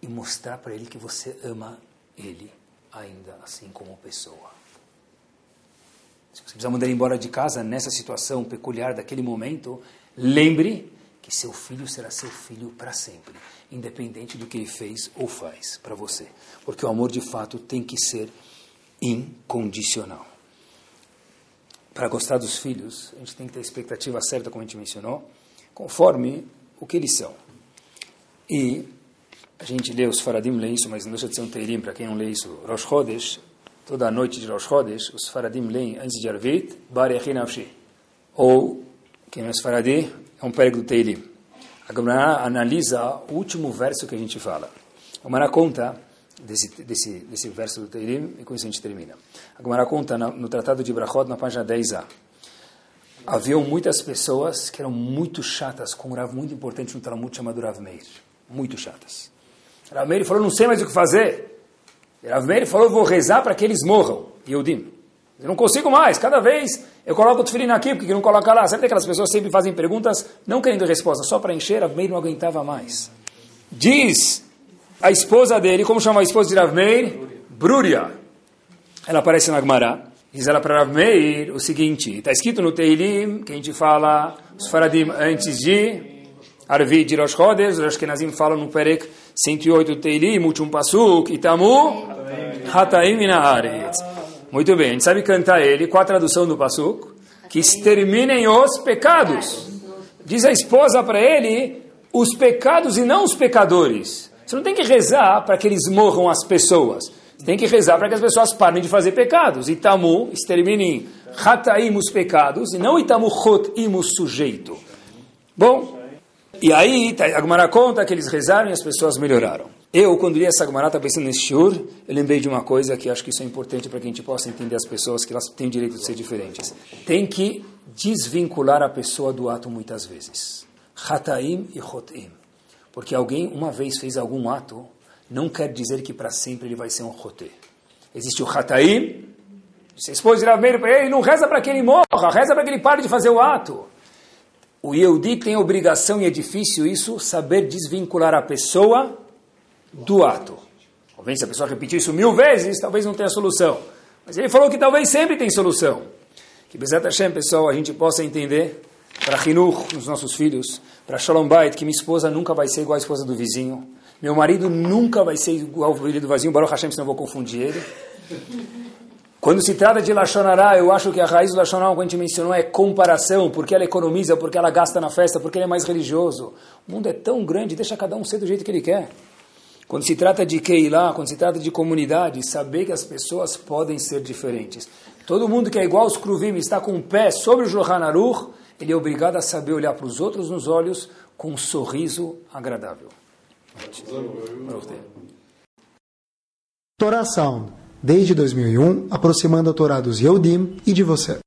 e mostrar para ele que você ama ele ainda assim como pessoa. Se você precisa mandar ele embora de casa nessa situação peculiar daquele momento, lembre que seu filho será seu filho para sempre, independente do que ele fez ou faz para você. Porque o amor de fato tem que ser incondicional. Para gostar dos filhos, a gente tem que ter a expectativa certa, como a gente mencionou, conforme o que eles são. E a gente lê os Faradim, lê isso, mas não deixa de ser um Teirim, para quem não lê isso, Rosh Chodesh, toda noite de Rosh Chodesh, os Faradim leem antes de Arvit, Barechi Nafshi. Ou, quem não é Faradi, é um pérego do Teirim. A Gemara analisa o último verso que a gente fala. A Gemara conta desse, desse, desse verso do Teirim, e com isso a gente termina. A conta no, Tratado de Brachot, na página 10a. Haviam muitas pessoas que eram muito chatas com um Rav muito importante no Talmud chamado Rav Meir. Muito chatas. Rav Meir falou, não sei mais o que fazer. Rav Meir falou, vou rezar para que eles morram. Yehudim. Eu não consigo mais. Cada vez eu coloco o tefilin aqui, porque não coloca lá. Sabe aquelas pessoas sempre fazem perguntas, não querendo resposta, só para encher? Rav Meir não aguentava mais. Diz a esposa dele, como chama a esposa de Rav Meir? Bruria. Ela aparece na Gemara. Diz ela para Rav Meir o seguinte, está escrito no Teilim, que a gente fala, os Faradim antes de Arvi de Rosh Chodesh, os Ashkenazim falam no Perek 108 do Teilim, último pasuk, Itamu, Hataim Minaaretz. Muito bem, a gente sabe cantar ele, qual a tradução do pasuk? Que exterminem os pecados. Diz a esposa para ele, os pecados e não os pecadores. Você não tem que rezar para que eles morram as pessoas. Você tem que rezar para que as pessoas parem de fazer pecados. Itamu, exterminem, Hataim os pecados, e não Itamu Chotim o sujeito. Bom, e aí, a Gemara conta que eles rezaram e as pessoas melhoraram. Eu, quando li essa Gemara, estava pensando nesse shiur, eu lembrei de uma coisa que acho que isso é importante para que a gente possa entender as pessoas, que elas têm direito de ser diferentes. Tem que desvincular a pessoa do ato muitas vezes. Hataim e Chotim. Porque alguém uma vez fez algum ato, não quer dizer que para sempre ele vai ser um Choté. Existe o Hataim, de Rav Meir para ele, não reza para que ele morra, reza para que ele pare de fazer o ato. O Yehudi tem obrigação, e é difícil isso, saber desvincular a pessoa do ato. Talvez se a pessoa repetir isso mil vezes, talvez não tenha solução. Mas ele falou que talvez sempre tem solução. Que Bezat Hashem, pessoal, a gente possa entender para Hinur, nos nossos filhos, para Shalom Bait, que minha esposa nunca vai ser igual à esposa do vizinho. Meu marido nunca vai ser igual ao marido do vizinho, Baruch Hashem, senão eu vou confundir ele. Quando se trata de Lashonará, eu acho que a raiz do Lashonará, como a gente mencionou, é comparação, porque ela economiza, porque ela gasta na festa, porque ele é mais religioso. O mundo é tão grande, deixa cada um ser do jeito que ele quer. Quando se trata de Keilah, quando se trata de comunidade, saber que as pessoas podem ser diferentes. Todo mundo que é igual aos Kruvim, está com o pé sobre o Johan Aruch, ele é obrigado a saber olhar para os outros nos olhos com um sorriso agradável. Torá Sound, desde 2001, aproximando a Torá dos Yehudim e de você.